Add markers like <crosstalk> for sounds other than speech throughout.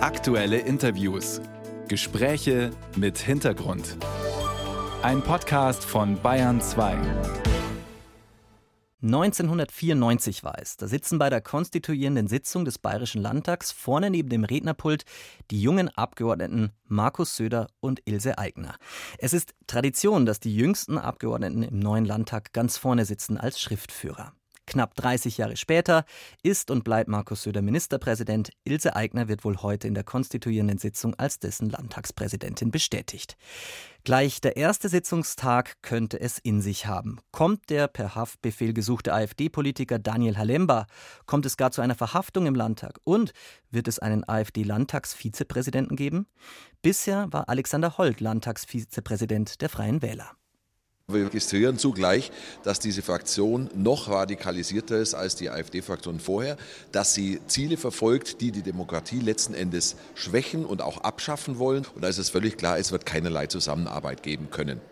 Aktuelle Interviews. Gespräche mit Hintergrund. Ein Podcast von Bayern 2. 1994 war es. Da sitzen bei der konstituierenden Sitzung des Bayerischen Landtags vorne neben dem Rednerpult die jungen Abgeordneten Markus Söder und Ilse Aigner. Es ist Tradition, dass die jüngsten Abgeordneten im neuen Landtag ganz vorne sitzen als Schriftführer. Knapp 30 Jahre später ist und bleibt Markus Söder Ministerpräsident. Ilse Aigner wird wohl heute in der konstituierenden Sitzung als dessen Landtagspräsidentin bestätigt. Gleich der erste Sitzungstag könnte es in sich haben. Kommt der per Haftbefehl gesuchte AfD-Politiker Daniel Halemba? Kommt es gar zu einer Verhaftung im Landtag? Und wird es einen AfD-Landtagsvizepräsidenten geben? Bisher war Alexander Holt Landtagsvizepräsident der Freien Wähler. Wir registrieren zugleich, dass diese Fraktion noch radikalisierter ist als die AfD-Fraktion vorher, dass sie Ziele verfolgt, die die Demokratie letzten Endes schwächen und auch abschaffen wollen. Und da ist es völlig klar, es wird keinerlei Zusammenarbeit geben können.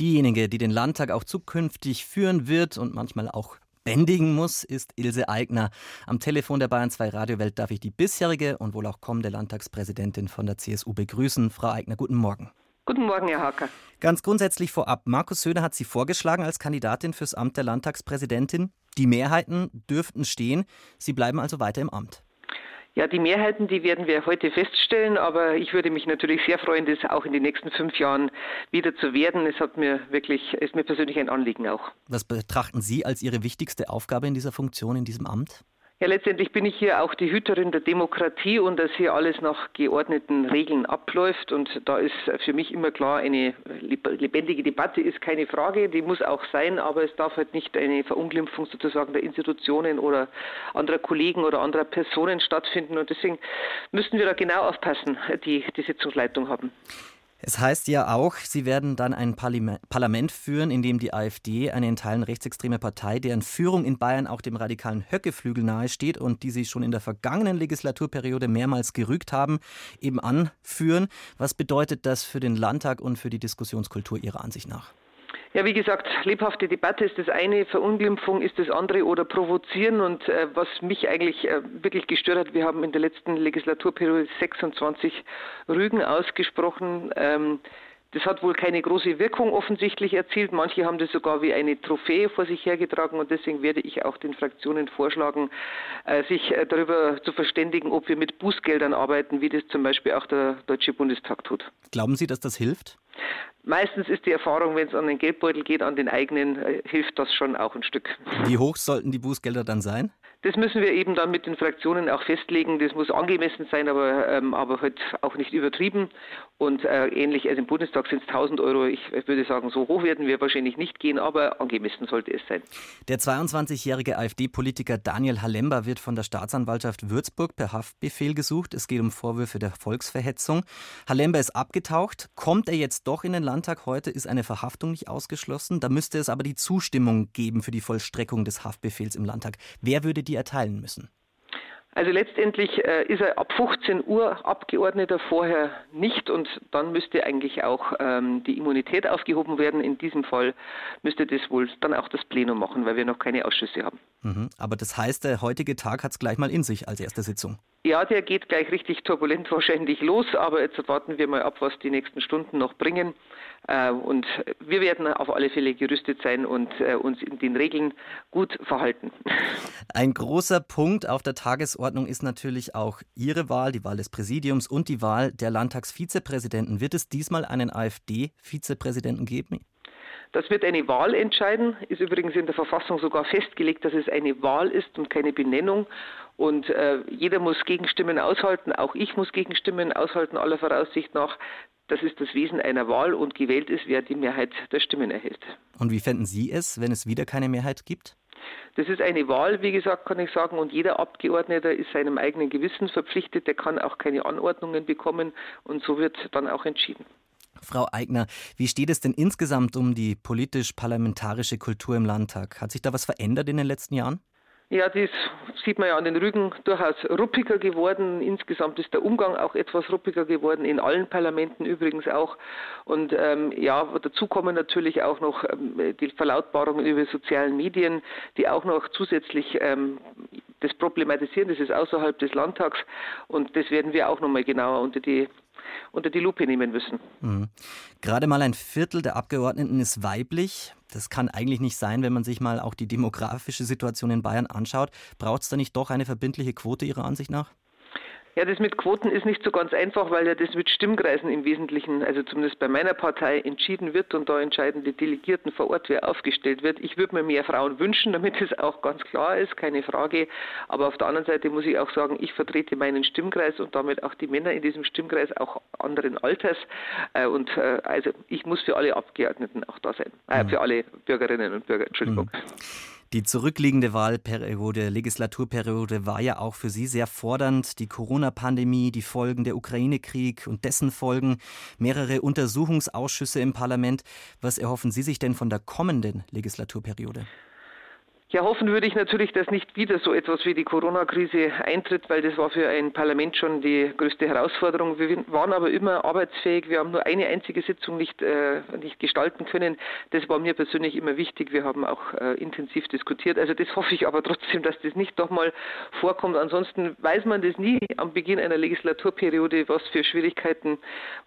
Diejenige, die den Landtag auch zukünftig führen wird und manchmal auch bändigen muss, ist Ilse Aigner. Am Telefon der Bayern 2 Radiowelt darf ich die bisherige und wohl auch kommende Landtagspräsidentin von der CSU begrüßen. Frau Aigner, guten Morgen. Guten Morgen, Herr Hacker. Ganz grundsätzlich vorab, Markus Söder hat Sie vorgeschlagen als Kandidatin fürs Amt der Landtagspräsidentin. Die Mehrheiten dürften stehen. Sie bleiben also weiter im Amt. Ja, die Mehrheiten, die werden wir heute feststellen, aber ich würde mich natürlich sehr freuen, das auch in den nächsten fünf Jahren wieder zu werden. Es hat mir wirklich, ist mir persönlich ein Anliegen auch. Was betrachten Sie als Ihre wichtigste Aufgabe in dieser Funktion, in diesem Amt? Ja, letztendlich bin ich hier auch die Hüterin der Demokratie und dass hier alles nach geordneten Regeln abläuft. Und da ist für mich immer klar, eine lebendige Debatte ist keine Frage, die muss auch sein, aber es darf halt nicht eine Verunglimpfung sozusagen der Institutionen oder anderer Kollegen oder anderer Personen stattfinden. Und deswegen müssen wir da genau aufpassen, die die Sitzungsleitung haben. Es heißt ja auch, Sie werden dann ein Parlament führen, in dem die AfD, eine in Teilen rechtsextreme Partei, deren Führung in Bayern auch dem radikalen Höckeflügel nahesteht und die Sie schon in der vergangenen Legislaturperiode mehrmals gerügt haben, eben anführen. Was bedeutet das für den Landtag und für die Diskussionskultur Ihrer Ansicht nach? Ja, wie gesagt, lebhafte Debatte ist das eine, Verunglimpfung ist das andere oder provozieren. Und äh, was mich eigentlich äh, wirklich gestört hat, wir haben in der letzten Legislaturperiode 26 Rügen ausgesprochen. Ähm, das hat wohl keine große Wirkung offensichtlich erzielt. Manche haben das sogar wie eine Trophäe vor sich hergetragen und deswegen werde ich auch den Fraktionen vorschlagen, äh, sich äh, darüber zu verständigen, ob wir mit Bußgeldern arbeiten, wie das zum Beispiel auch der Deutsche Bundestag tut. Glauben Sie, dass das hilft? Meistens ist die Erfahrung, wenn es an den Geldbeutel geht, an den eigenen, äh, hilft das schon auch ein Stück. Wie hoch sollten die Bußgelder dann sein? Das müssen wir eben dann mit den Fraktionen auch festlegen. Das muss angemessen sein, aber, ähm, aber halt auch nicht übertrieben. Und äh, ähnlich als im Bundestag sind es 1000 Euro. Ich würde sagen, so hoch werden wir wahrscheinlich nicht gehen, aber angemessen sollte es sein. Der 22-jährige AfD-Politiker Daniel Halemba wird von der Staatsanwaltschaft Würzburg per Haftbefehl gesucht. Es geht um Vorwürfe der Volksverhetzung. Halemba ist abgetaucht. Kommt er jetzt doch in den Landtag heute, ist eine Verhaftung nicht ausgeschlossen. Da müsste es aber die Zustimmung geben für die Vollstreckung des Haftbefehls im Landtag. Wer würde die erteilen müssen? Also letztendlich äh, ist er ab 15 Uhr Abgeordneter, vorher nicht und dann müsste eigentlich auch ähm, die Immunität aufgehoben werden. In diesem Fall müsste das wohl dann auch das Plenum machen, weil wir noch keine Ausschüsse haben. Mhm. Aber das heißt, der heutige Tag hat es gleich mal in sich als erste Sitzung. Ja, der geht gleich richtig turbulent <laughs> wahrscheinlich los, aber jetzt warten wir mal ab, was die nächsten Stunden noch bringen. Äh, und wir werden auf alle Fälle gerüstet sein und äh, uns in den Regeln gut verhalten. <laughs> Ein großer Punkt auf der Tagesordnung ist natürlich auch Ihre Wahl, die Wahl des Präsidiums und die Wahl der Landtagsvizepräsidenten. Wird es diesmal einen AfD-Vizepräsidenten geben? Das wird eine Wahl entscheiden, ist übrigens in der Verfassung sogar festgelegt, dass es eine Wahl ist und keine Benennung. Und äh, jeder muss Gegenstimmen aushalten, auch ich muss Gegenstimmen aushalten, aller Voraussicht nach. Das ist das Wesen einer Wahl und gewählt ist, wer die Mehrheit der Stimmen erhält. Und wie fänden Sie es, wenn es wieder keine Mehrheit gibt? Das ist eine Wahl, wie gesagt, kann ich sagen, und jeder Abgeordneter ist seinem eigenen Gewissen verpflichtet, der kann auch keine Anordnungen bekommen und so wird dann auch entschieden. Frau Eigner, wie steht es denn insgesamt um die politisch-parlamentarische Kultur im Landtag? Hat sich da was verändert in den letzten Jahren? Ja, das sieht man ja an den Rügen durchaus ruppiger geworden. Insgesamt ist der Umgang auch etwas ruppiger geworden, in allen Parlamenten übrigens auch. Und ähm, ja, dazu kommen natürlich auch noch ähm, die Verlautbarungen über sozialen Medien, die auch noch zusätzlich ähm, das problematisieren. Das ist außerhalb des Landtags und das werden wir auch nochmal genauer unter die unter die Lupe nehmen müssen. Mhm. Gerade mal ein Viertel der Abgeordneten ist weiblich. Das kann eigentlich nicht sein, wenn man sich mal auch die demografische Situation in Bayern anschaut. Braucht es da nicht doch eine verbindliche Quote Ihrer Ansicht nach? Ja, das mit Quoten ist nicht so ganz einfach, weil ja das mit Stimmkreisen im Wesentlichen, also zumindest bei meiner Partei, entschieden wird und da entscheiden die Delegierten vor Ort, wer aufgestellt wird. Ich würde mir mehr Frauen wünschen, damit es auch ganz klar ist, keine Frage. Aber auf der anderen Seite muss ich auch sagen, ich vertrete meinen Stimmkreis und damit auch die Männer in diesem Stimmkreis, auch anderen Alters. Äh, und äh, also ich muss für alle Abgeordneten auch da sein, äh, mhm. für alle Bürgerinnen und Bürger. Entschuldigung. Mhm. Die zurückliegende Wahlperiode, Legislaturperiode war ja auch für Sie sehr fordernd. Die Corona-Pandemie, die Folgen der Ukraine-Krieg und dessen Folgen, mehrere Untersuchungsausschüsse im Parlament. Was erhoffen Sie sich denn von der kommenden Legislaturperiode? Ja, hoffen würde ich natürlich, dass nicht wieder so etwas wie die Corona-Krise eintritt, weil das war für ein Parlament schon die größte Herausforderung. Wir waren aber immer arbeitsfähig. Wir haben nur eine einzige Sitzung nicht, äh, nicht gestalten können. Das war mir persönlich immer wichtig. Wir haben auch äh, intensiv diskutiert. Also das hoffe ich aber trotzdem, dass das nicht doch mal vorkommt. Ansonsten weiß man das nie am Beginn einer Legislaturperiode, was für Schwierigkeiten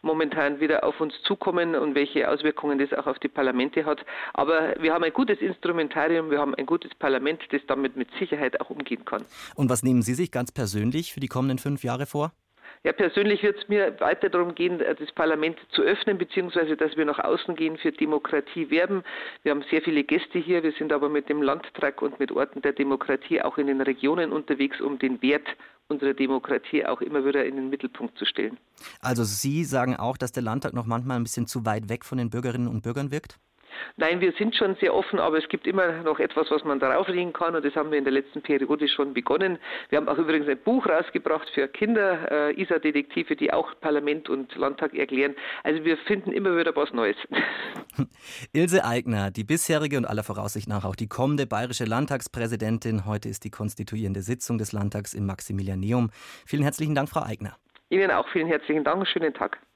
momentan wieder auf uns zukommen und welche Auswirkungen das auch auf die Parlamente hat. Aber wir haben ein gutes Instrumentarium, wir haben ein gutes Parlament, das damit mit Sicherheit auch umgehen kann. Und was nehmen Sie sich ganz persönlich für die kommenden fünf Jahre vor? Ja, persönlich wird es mir weiter darum gehen, äh, das Parlament zu öffnen, beziehungsweise dass wir nach außen gehen, für Demokratie werben. Wir haben sehr viele Gäste hier. Wir sind aber mit dem Landtag und mit Orten der Demokratie auch in den Regionen unterwegs, um den Wert unserer Demokratie auch immer wieder in den Mittelpunkt zu stellen. Also Sie sagen auch, dass der Landtag noch manchmal ein bisschen zu weit weg von den Bürgerinnen und Bürgern wirkt? Nein, wir sind schon sehr offen, aber es gibt immer noch etwas, was man darauf legen kann und das haben wir in der letzten Periode schon begonnen. Wir haben auch übrigens ein Buch rausgebracht für Kinder, äh, ISA-Detektive, die auch Parlament und Landtag erklären. Also wir finden immer wieder was Neues. <laughs> Ilse Aigner, die bisherige und aller Voraussicht nach auch die kommende bayerische Landtagspräsidentin. Heute ist die konstituierende Sitzung des Landtags im Maximilianeum. Vielen herzlichen Dank, Frau Aigner. Ihnen auch vielen herzlichen Dank. Schönen Tag.